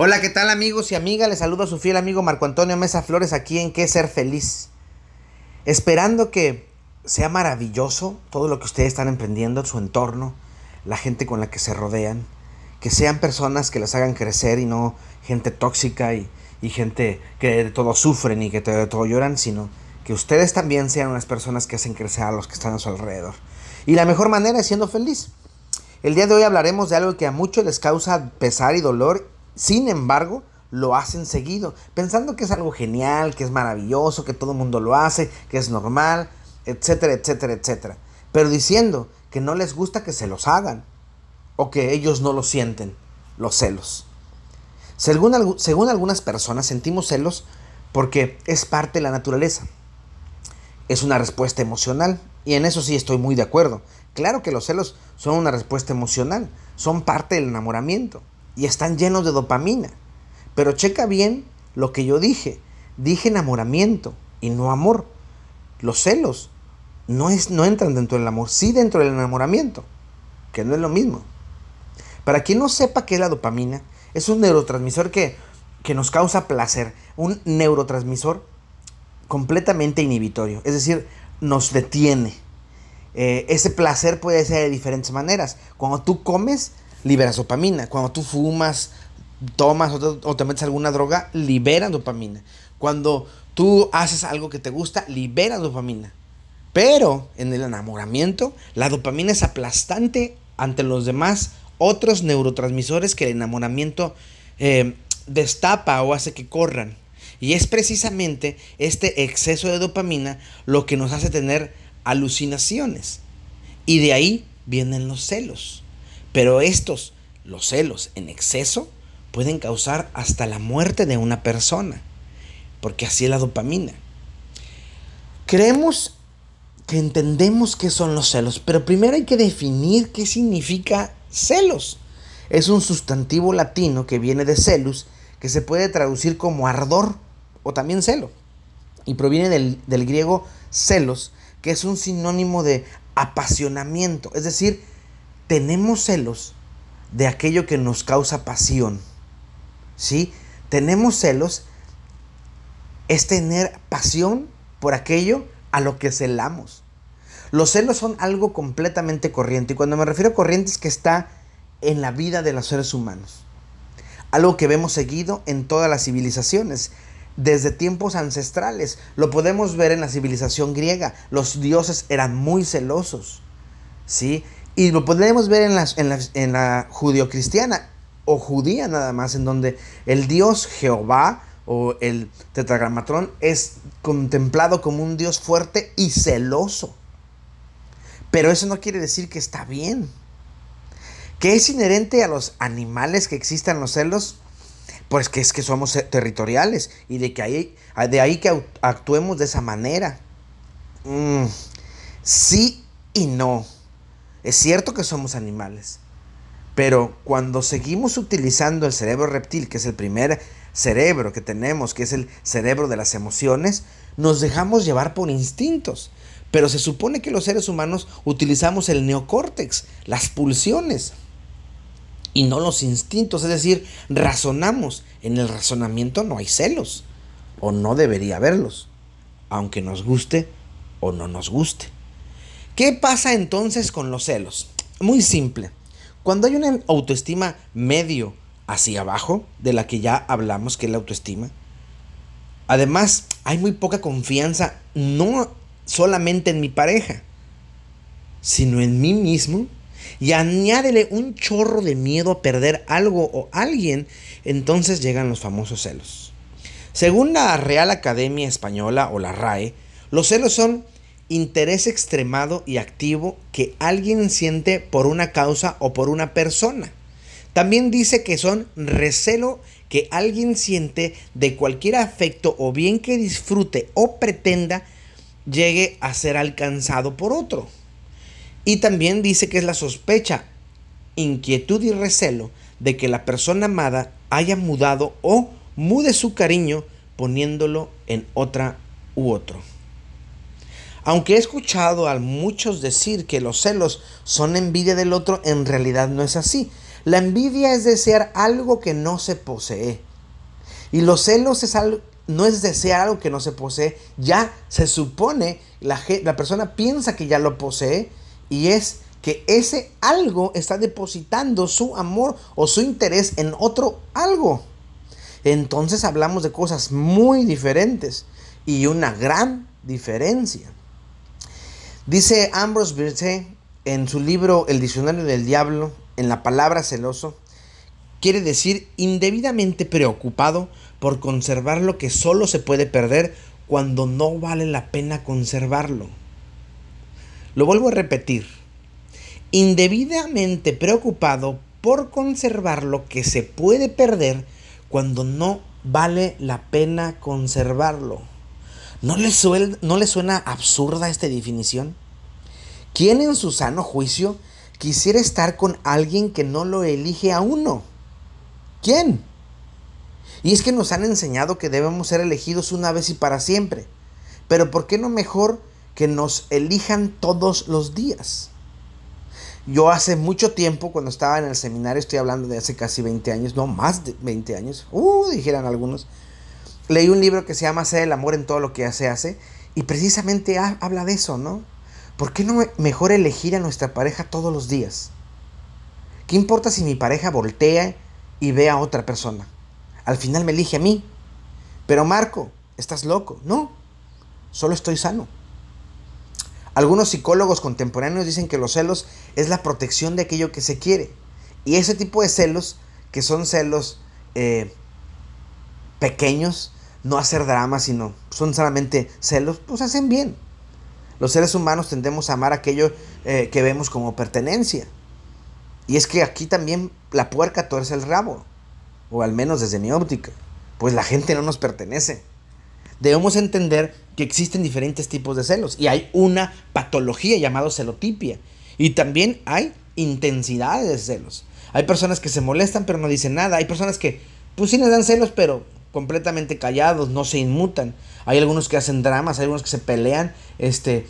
Hola, ¿qué tal amigos y amigas? Les saludo a su fiel amigo Marco Antonio Mesa Flores aquí en Qué Ser Feliz. Esperando que sea maravilloso todo lo que ustedes están emprendiendo, su entorno, la gente con la que se rodean, que sean personas que las hagan crecer y no gente tóxica y, gente que de todo sufren y que de todo lloran, sino que ustedes también sean unas personas que hacen crecer a los que están a su alrededor. Y la mejor manera es siendo feliz. El día de hoy hablaremos de algo que a muchos les causa pesar y dolor sin embargo, lo hacen seguido, pensando que es algo genial, que es maravilloso, que todo el mundo lo hace, que es normal, etcétera, etcétera, etcétera. Pero diciendo que no les gusta que se los hagan o que ellos no lo sienten, los celos. Según, según algunas personas sentimos celos porque es parte de la naturaleza. Es una respuesta emocional y en eso sí estoy muy de acuerdo. Claro que los celos son una respuesta emocional, son parte del enamoramiento y están llenos de dopamina. Pero checa bien lo que yo dije. Dije enamoramiento y no amor. Los celos no, es, no entran dentro del amor, sí dentro del enamoramiento, que no es lo mismo. Para quien no sepa qué es la dopamina, es un neurotransmisor que, que nos causa placer, un neurotransmisor completamente inhibitorio, es decir, nos detiene. Eh, ese placer puede ser de diferentes maneras. Cuando tú comes, liberas dopamina. Cuando tú fumas, tomas o te, metes alguna droga, libera dopamina. Cuando tú haces algo que te gusta, libera dopamina. Pero en el enamoramiento, la dopamina es aplastante ante los demás otros neurotransmisores que el enamoramiento eh, destapa o hace que corran. Y es precisamente este exceso de dopamina lo que nos hace tener alucinaciones. Y de ahí vienen los celos. Pero estos, los celos en exceso, pueden causar hasta la muerte de una persona, porque así es la dopamina. Creemos que entendemos qué son los celos, pero primero hay que definir qué significa celos. Es un sustantivo latino que viene de celus, que se puede traducir como ardor o también celo, y proviene del, del griego celos, que es un sinónimo de apasionamiento, es decir, tenemos celos de aquello que nos causa pasión. ¿Sí? Tenemos celos es tener pasión por aquello a lo que celamos. Los celos son algo completamente corriente y cuando me refiero a corriente es que está en la vida de los seres humanos. Algo que vemos seguido en todas las civilizaciones, desde tiempos ancestrales. Lo podemos ver en la civilización griega. Los dioses eran muy celosos. ¿Sí? Y lo podemos ver en, las, en, la, en la judio-cristiana o judía nada más, en donde el dios Jehová o el tetragramatrón es contemplado como un dios fuerte y celoso. Pero eso no quiere decir que está bien. ¿Qué es inherente a los animales que existan los celos? Pues que es que somos territoriales y de, que ahí, de ahí que actuemos de esa manera. Mm, sí y no. Es cierto que somos animales, pero cuando seguimos utilizando el cerebro reptil, que es el primer cerebro que tenemos, que es el cerebro de las emociones, nos dejamos llevar por instintos. Pero se supone que los seres humanos utilizamos el neocórtex, las pulsiones, y no los instintos, es decir, razonamos. En el razonamiento no hay celos, o no debería haberlos, aunque nos guste o no nos guste. ¿Qué pasa entonces con los celos? Muy simple. Cuando hay una autoestima medio hacia abajo, de la que ya hablamos, que es la autoestima, además hay muy poca confianza, no solamente en mi pareja, sino en mí mismo, y añádele un chorro de miedo a perder algo o alguien, entonces llegan los famosos celos. Según la Real Academia Española o la RAE, los celos son interés extremado y activo que alguien siente por una causa o por una persona. También dice que son recelo que alguien siente de cualquier afecto o bien que disfrute o pretenda llegue a ser alcanzado por otro. Y también dice que es la sospecha, inquietud y recelo de que la persona amada haya mudado o mude su cariño poniéndolo en otra u otro. Aunque he escuchado a muchos decir que los celos son envidia del otro, en realidad no es así. La envidia es desear algo que no se posee. Y los celos no es desear algo que no se posee. Ya se supone, la persona piensa que ya lo posee y es que ese algo está depositando su amor o su interés en otro algo. Entonces hablamos de cosas muy diferentes y una gran diferencia. Dice Ambrose Bierce en su libro El diccionario del diablo, en la palabra celoso, quiere decir indebidamente preocupado por conservar lo que solo se puede perder cuando no vale la pena conservarlo. Lo vuelvo a repetir. Indebidamente preocupado por conservar lo que se puede perder cuando no vale la pena conservarlo. ¿No le, suena, ¿No le suena absurda esta definición? ¿Quién en su sano juicio quisiera estar con alguien que no lo elige a uno? ¿Quién? Y es que nos han enseñado que debemos ser elegidos una vez y para siempre. Pero ¿por qué no mejor que nos elijan todos los días? Yo hace mucho tiempo, cuando estaba en el seminario, estoy hablando de hace casi 20 años, no más de 20 años, uh, dijeran algunos, leí un libro que se llama Hacer el amor en todo lo que se hace y precisamente habla de eso, ¿no? ¿Por qué no mejor elegir a nuestra pareja todos los días? ¿Qué importa si mi pareja voltea y ve a otra persona? Al final me elige a mí. Pero Marco, estás loco. No, solo estoy sano. Algunos psicólogos contemporáneos dicen que los celos es la protección de aquello que se quiere. Y ese tipo de celos, que son celos eh, pequeños, no hacer drama, sino son solamente celos, pues hacen bien. Los seres humanos tendemos a amar aquello eh, que vemos como pertenencia. Y es que aquí también la puerca torce el rabo, o al menos desde mi óptica, pues la gente no nos pertenece. Debemos entender que existen diferentes tipos de celos y hay una patología llamada celotipia y también hay intensidades de celos. Hay personas que se molestan pero no dicen nada, hay personas que pues sí les dan celos pero completamente callados, no se inmutan. Hay algunos que hacen dramas, hay algunos que se pelean, este,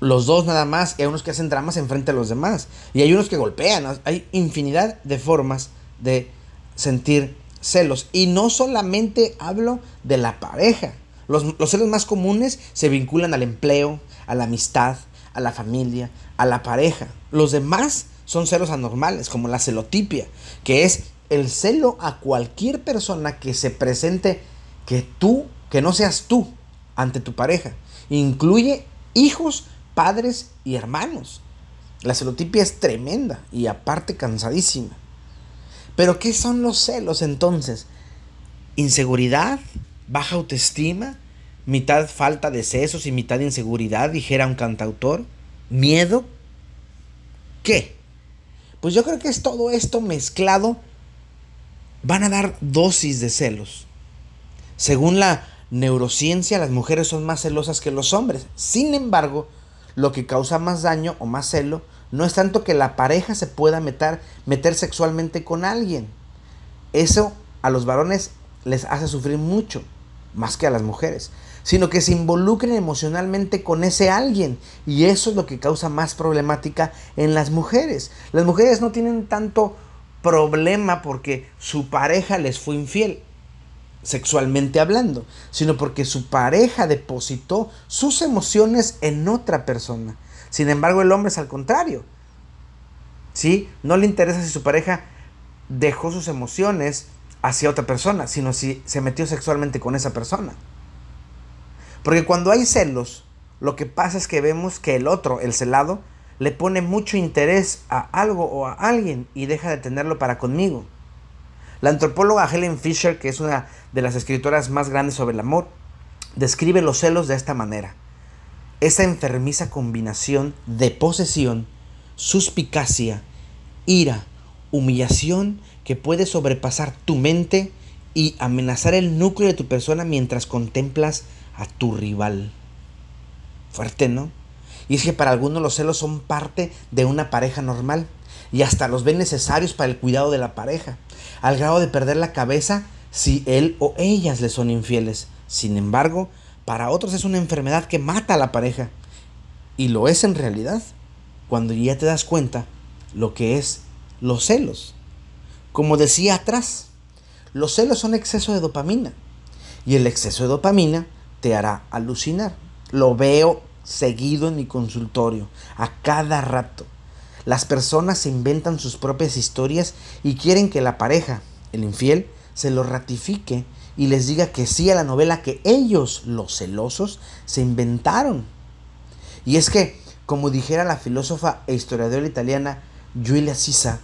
los dos nada más, y hay unos que hacen dramas enfrente a los demás. Y hay unos que golpean, hay infinidad de formas de sentir celos. Y no solamente hablo de la pareja. Los, los celos más comunes se vinculan al empleo, a la amistad, a la familia, a la pareja. Los demás son celos anormales, como la celotipia, que es el celo a cualquier persona que se presente que tú, que no seas tú ante tu pareja. Incluye hijos, padres y hermanos. La celotipia es tremenda y aparte cansadísima. Pero ¿qué son los celos entonces? Inseguridad, baja autoestima, mitad falta de sesos y mitad inseguridad, dijera un cantautor. Miedo. ¿Qué? Pues yo creo que es todo esto mezclado van a dar dosis de celos. Según la neurociencia, las mujeres son más celosas que los hombres. Sin embargo, lo que causa más daño o más celo no es tanto que la pareja se pueda meter, meter sexualmente con alguien. Eso a los varones les hace sufrir mucho, más que a las mujeres, sino que se involucren emocionalmente con ese alguien. Y eso es lo que causa más problemática en las mujeres. Las mujeres no tienen tanto problema porque su pareja les fue infiel, sexualmente hablando, sino porque su pareja depositó sus emociones en otra persona. Sin embargo, el hombre es al contrario. ¿Sí? No le interesa si su pareja dejó sus emociones hacia otra persona, sino si se metió sexualmente con esa persona. Porque cuando hay celos, lo que pasa es que vemos que el otro, el celado, le pone mucho interés a algo o a alguien y deja de tenerlo para conmigo. La antropóloga Helen Fisher, que es una de las escritoras más grandes sobre el amor, describe los celos de esta manera. Esa enfermiza combinación de posesión, suspicacia, ira, humillación que puede sobrepasar tu mente y amenazar el núcleo de tu persona mientras contemplas a tu rival. Fuerte, ¿no? Y es que para algunos los celos son parte de una pareja normal y hasta los ven necesarios para el cuidado de la pareja, al grado de perder la cabeza si él o ellas le son infieles. Sin embargo, para otros es una enfermedad que mata a la pareja. Y lo es en realidad, cuando ya te das cuenta lo que es los celos. Como decía atrás, los celos son exceso de dopamina y el exceso de dopamina te hará alucinar. Lo veo seguido en mi consultorio, a cada rato. Las personas se inventan sus propias historias y quieren que la pareja, el infiel, se lo ratifique y les diga que sí a la novela que ellos, los celosos, se inventaron. Y es que, como dijera la filósofa e historiadora italiana Giulia Sisa,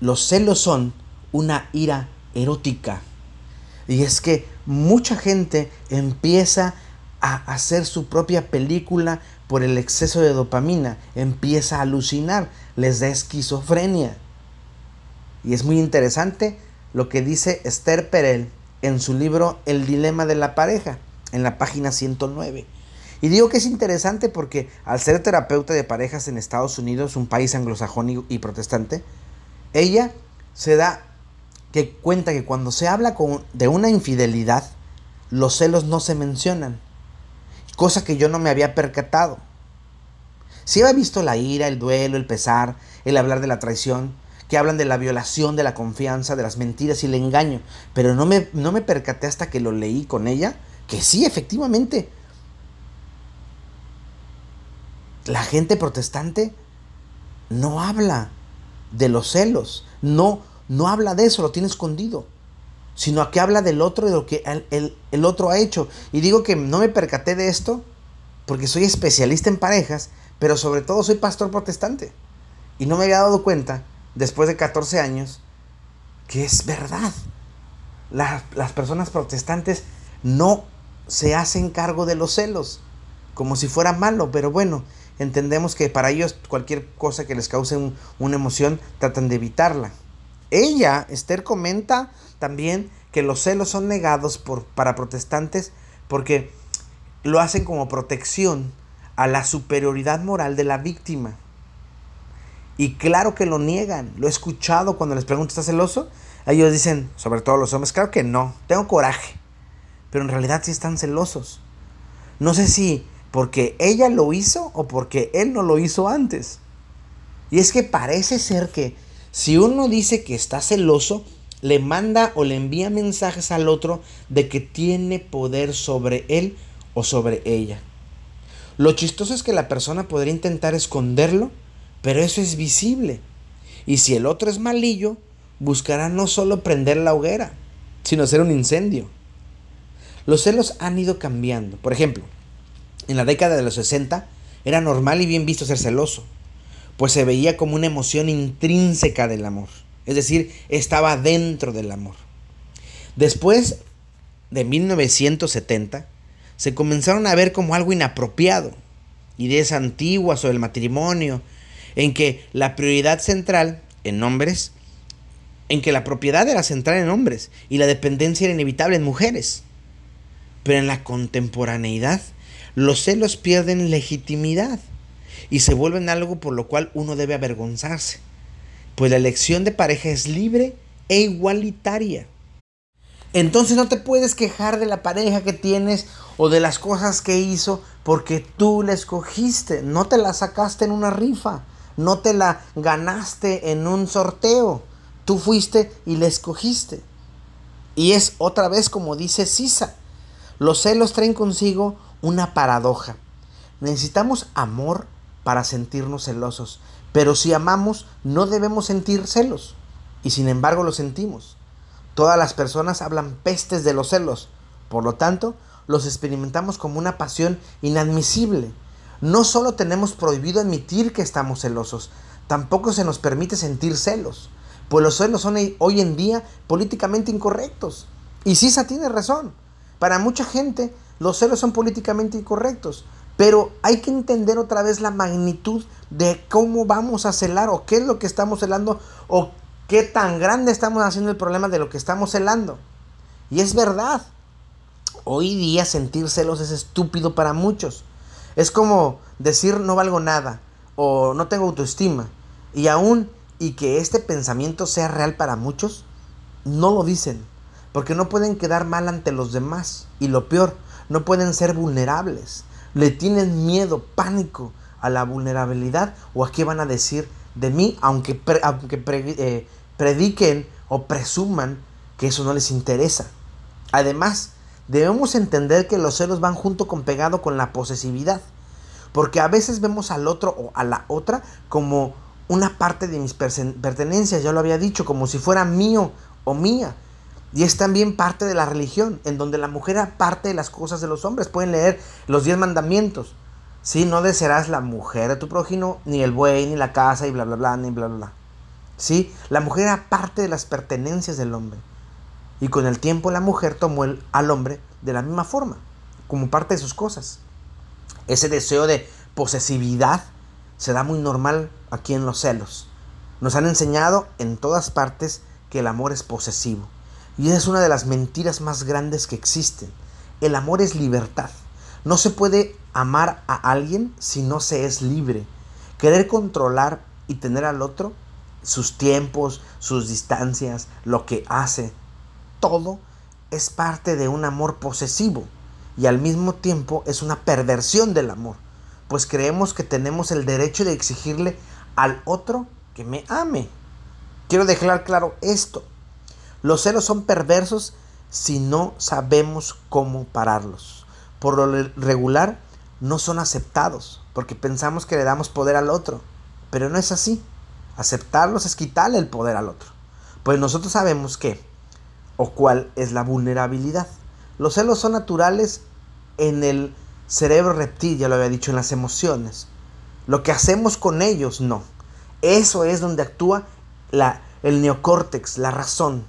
los celos son una ira erótica. Y es que mucha gente empieza a hacer su propia película por el exceso de dopamina, empieza a alucinar, les da esquizofrenia. Y es muy interesante lo que dice Esther Perel en su libro El dilema de la pareja, en la página 109. Y digo que es interesante porque al ser terapeuta de parejas en Estados Unidos, un país anglosajón y protestante, ella se da que cuenta que cuando se habla con, de una infidelidad, los celos no se mencionan, cosa que yo no me había percatado. Si había visto la ira, el duelo, el pesar, el hablar de la traición, que hablan de la violación de la confianza, de las mentiras y el engaño, pero no me, no me percaté hasta que lo leí con ella, que sí, efectivamente, la gente protestante no habla de los celos, no, no habla de eso, lo tiene escondido, sino que habla del otro y de lo que el, el otro ha hecho. Y digo que no me percaté de esto porque soy especialista en parejas, pero sobre todo soy pastor protestante. Y no me había dado cuenta, después de 14 años, que es verdad. las personas protestantes no se hacen cargo de los celos, como si fuera malo, pero bueno, entendemos que para ellos cualquier cosa que les cause una emoción tratan de evitarla. Ella, Esther, comenta también que los celos son negados por, para protestantes porque lo hacen como protección a la superioridad moral de la víctima. Y claro que lo niegan. Lo he escuchado cuando les pregunto, ¿estás celoso? Ellos dicen, sobre todo los hombres, claro que no, tengo coraje. Pero en realidad sí están celosos. No sé si porque ella lo hizo o porque él no lo hizo antes. Y es que parece ser que si uno dice que está celoso, le manda o le envía mensajes al otro de que tiene poder sobre él o sobre ella. Lo chistoso es que la persona podría intentar esconderlo, pero eso es visible. Y si el otro es malillo, buscará no solo prender la hoguera, sino hacer un incendio. Los celos han ido cambiando. Por ejemplo, en la década de los 60 era normal y bien visto ser celoso, pues se veía como una emoción intrínseca del amor, es decir, estaba dentro del amor. Después de 1970, se comenzaron a ver como algo inapropiado, ideas antiguas sobre el matrimonio, en que la prioridad central en hombres, en que la propiedad era central en hombres y la dependencia era inevitable en mujeres. Pero en la contemporaneidad los celos pierden legitimidad y se vuelven algo por lo cual uno debe avergonzarse, pues la elección de pareja es libre e igualitaria. Entonces no te puedes quejar de la pareja que tienes o de las cosas que hizo porque tú la escogiste, no te la sacaste en una rifa, no te la ganaste en un sorteo, tú fuiste y la escogiste. Y es otra vez como dice Sisa, los celos traen consigo una paradoja. Necesitamos amor para sentirnos celosos, pero si amamos no debemos sentir celos, y sin embargo lo sentimos. Todas las personas hablan pestes de los celos, por lo tanto, los experimentamos como una pasión inadmisible. No solo tenemos prohibido admitir que estamos celosos, tampoco se nos permite sentir celos, pues los celos son hoy en día políticamente incorrectos. Y Sisa tiene razón. Para mucha gente los celos son políticamente incorrectos, pero hay que entender otra vez la magnitud de cómo vamos a celar o qué es lo que estamos celando o qué tan grande estamos haciendo el problema de lo que estamos celando. Y es verdad. Hoy día sentir celos es estúpido para muchos. Es como decir no valgo nada o no tengo autoestima. Y aún y que este pensamiento sea real para muchos, no lo dicen. Porque no pueden quedar mal ante los demás. Y lo peor, no pueden ser vulnerables. Le tienen miedo, pánico a la vulnerabilidad o a qué van a decir de mí, aunque, aunque eh, prediquen o presuman que eso no les interesa. Además, debemos entender que los celos van junto con pegado con la posesividad. Porque a veces vemos al otro o a la otra como una parte de mis pertenencias, ya lo había dicho, como si fuera mío o mía. Y es también parte de la religión, en donde la mujer aparte de las cosas de los hombres. Pueden leer los diez mandamientos. Sí, no desearás la mujer de tu prójimo, ni el buey, ni la casa, y bla, bla, bla, ni bla, bla, bla. Sí, la mujer era parte de las pertenencias del hombre. Y con el tiempo la mujer tomó el, al hombre de la misma forma, como parte de sus cosas. Ese deseo de posesividad se da muy normal aquí en los celos. Nos han enseñado en todas partes que el amor es posesivo. Y esa es una de las mentiras más grandes que existen. El amor es libertad. No se puede amar a alguien si no se es libre. Querer controlar y tener al otro, sus tiempos, sus distancias, lo que hace, todo es parte de un amor posesivo y al mismo tiempo es una perversión del amor, pues creemos que tenemos el derecho de exigirle al otro que me ame. Quiero dejar claro esto. Los celos son perversos si no sabemos cómo pararlos. Por lo regular, no son aceptados, porque pensamos que le damos poder al otro, pero no es así. Aceptarlos es quitarle el poder al otro. Pues nosotros sabemos que, o cuál es la vulnerabilidad. Los celos son naturales en el cerebro reptil, ya lo había dicho, en las emociones. Lo que hacemos con ellos, no. Eso es donde actúa la, el neocórtex, la razón.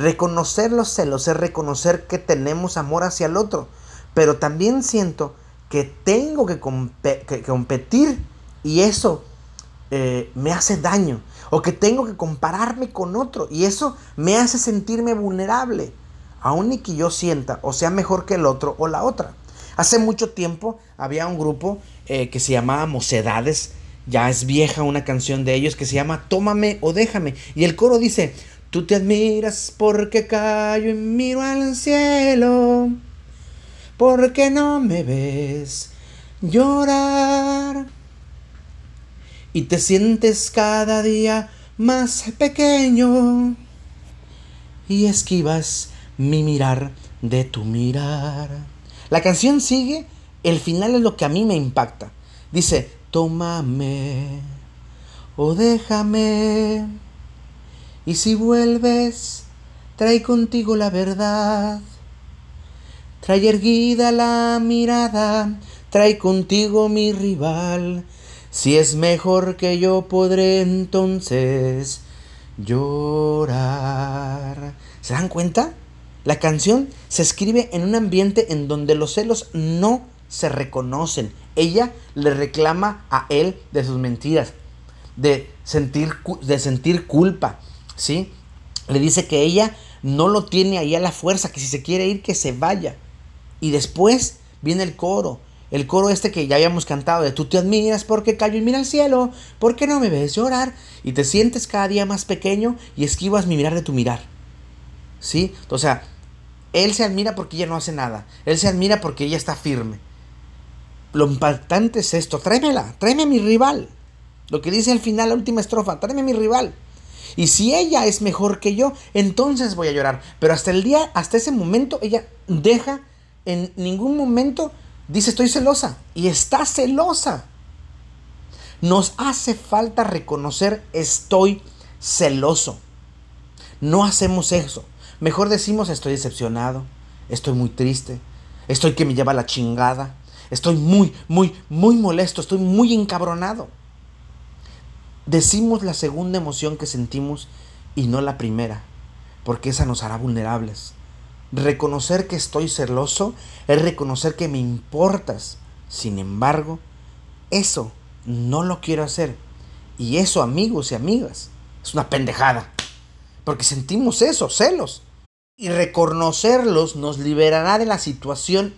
Reconocer los celos es reconocer que tenemos amor hacia el otro, pero también siento que tengo que, competir y eso eh, me hace daño. O que tengo que compararme con otro y eso me hace sentirme vulnerable. Aún y que yo sienta o sea mejor que el otro o la otra. Hace mucho tiempo había un grupo eh, que se llamaba Mocedades. Ya es vieja una canción de ellos que se llama Tómame o déjame. Y el coro dice, tú te admiras porque callo y miro al cielo. Porque no me ves llorar y te sientes cada día más pequeño y esquivas mi mirar de tu mirar. La canción sigue, el final es lo que a mí me impacta. Dice, tómame o déjame y si vuelves, trae contigo la verdad. Trae erguida la mirada, trae contigo mi rival si es mejor que yo podré entonces llorar. ¿Se dan cuenta? La canción se escribe en un ambiente en donde los celos no se reconocen. Ella le reclama a él de sus mentiras, de sentir, de sentir culpa, ¿sí? Le dice que ella no lo tiene ahí a la fuerza, que si se quiere ir, que se vaya. Y después viene el coro el coro este que ya habíamos cantado de tú te admiras porque callo y mira al cielo, porque no me ves llorar y te sientes cada día más pequeño y esquivas mi mirar de tu mirar. ¿Sí? O sea, él se admira porque ella no hace nada. Él se admira porque ella está firme. Lo impactante es esto, tráemela, tráeme a mi rival. Lo que dice al final la última estrofa, tráeme a mi rival. Y si ella es mejor que yo, entonces voy a llorar. Pero hasta el día, hasta ese momento, ella deja en ningún momento Dice, estoy celosa. Y está celosa. Nos hace falta reconocer, estoy celoso. No hacemos eso. Mejor decimos, estoy decepcionado, estoy muy triste, estoy que me lleva la chingada, estoy muy, muy, muy molesto, estoy muy encabronado. Decimos la segunda emoción que sentimos y no la primera, porque esa nos hará vulnerables. Reconocer que estoy celoso es reconocer que me importas. Sin embargo, eso no lo quiero hacer. Y eso, amigos y amigas, es una pendejada. Porque sentimos eso, celos. Y reconocerlos nos liberará de la situación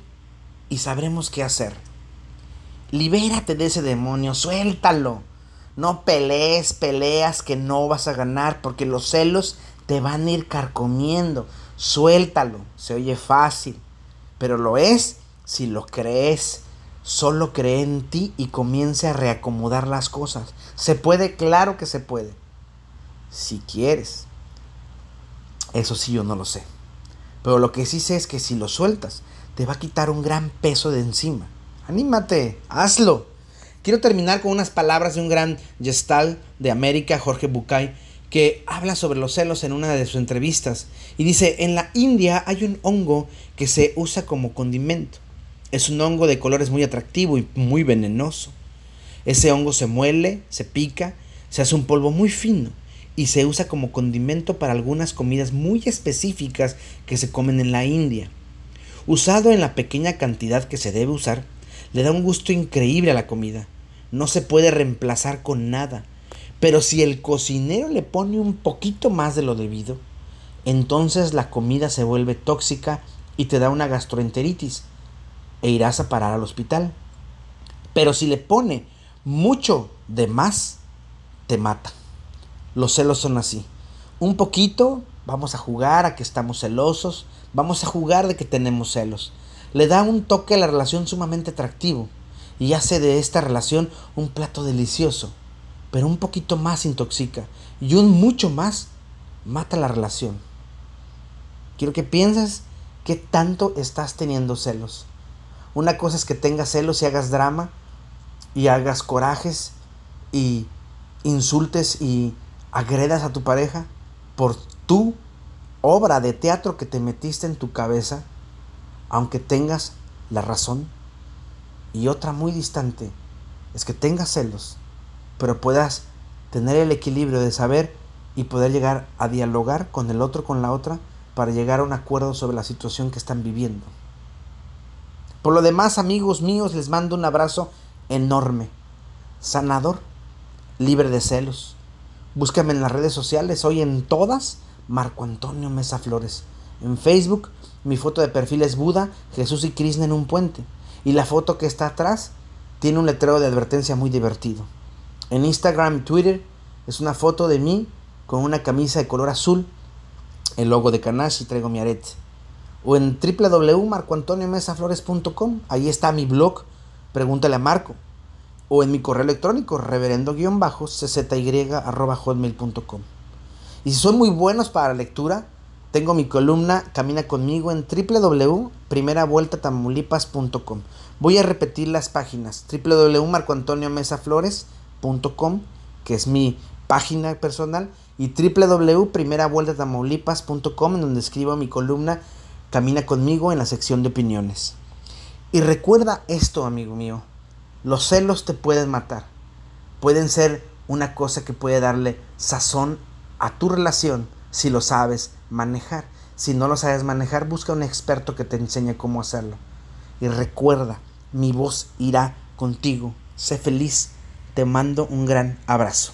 y sabremos qué hacer. Libérate de ese demonio, suéltalo. No pelees, peleas que no vas a ganar porque los celos te van a ir carcomiendo. Suéltalo, se oye fácil, pero lo es si lo crees Solo cree en ti y comience a reacomodar las cosas. Se puede, claro que se puede. Si quieres. Eso sí, yo no lo sé. Pero lo que sí sé es que si lo sueltas, te va a quitar un gran peso de encima. Anímate, hazlo. Quiero terminar con unas palabras de un gran gestal de América, Jorge Bucay, que habla sobre los celos en una de sus entrevistas y dice, en la India hay un hongo que se usa como condimento. Es un hongo de colores muy atractivo y muy venenoso. Ese hongo se muele, se pica, se hace un polvo muy fino y se usa como condimento para algunas comidas muy específicas que se comen en la India. Usado en la pequeña cantidad que se debe usar, le da un gusto increíble a la comida. No se puede reemplazar con nada pero si el cocinero le pone un poquito más de lo debido, entonces la comida se vuelve tóxica y te da una gastroenteritis e irás a parar al hospital. Pero si le pone mucho de más, te mata. Los celos son así. Un poquito, vamos a jugar a que estamos celosos, vamos a jugar de que tenemos celos. Le da un toque a la relación sumamente atractivo y hace de esta relación un plato delicioso pero un poquito más intoxica y un mucho más mata la relación. Quiero que pienses qué tanto estás teniendo celos. Una cosa es que tengas celos y hagas drama y hagas corajes y insultes y agredas a tu pareja por tu obra de teatro que te metiste en tu cabeza, aunque tengas la razón. Y otra muy distante es que tengas celos pero puedas tener el equilibrio de saber y poder llegar a dialogar con el otro, con la otra, para llegar a un acuerdo sobre la situación que están viviendo. Por lo demás, amigos míos, les mando un abrazo enorme, sanador, libre de celos. Búscame en las redes sociales, hoy en todas, Marco Antonio Mesa Flores. En Facebook, mi foto de perfil es Buda, Jesús y Krishna en un puente. Y la foto que está atrás tiene un letrero de advertencia muy divertido. En Instagram y Twitter es una foto de mí con una camisa de color azul, el logo de Canache y traigo mi arete. O en www.marcoantoniomesaflores.com, ahí está mi blog, pregúntale a Marco. O en mi correo electrónico, reverendo-czy.hotmail.com. Y si son muy buenos para la lectura, tengo mi columna Camina conmigo en www.primeravueltatamaulipas.com. Voy a repetir las páginas www.marcoantoniomesaflores.com que es mi página personal, y www.primeravueltatamaulipas.com, en donde escribo mi columna Camina conmigo en la sección de opiniones. Y recuerda esto, amigo mío, los celos te pueden matar, pueden ser una cosa que puede darle sazón a tu relación si lo sabes manejar. Si no lo sabes manejar, busca un experto que te enseñe cómo hacerlo. Y recuerda, mi voz irá contigo. Sé feliz te mando un gran abrazo.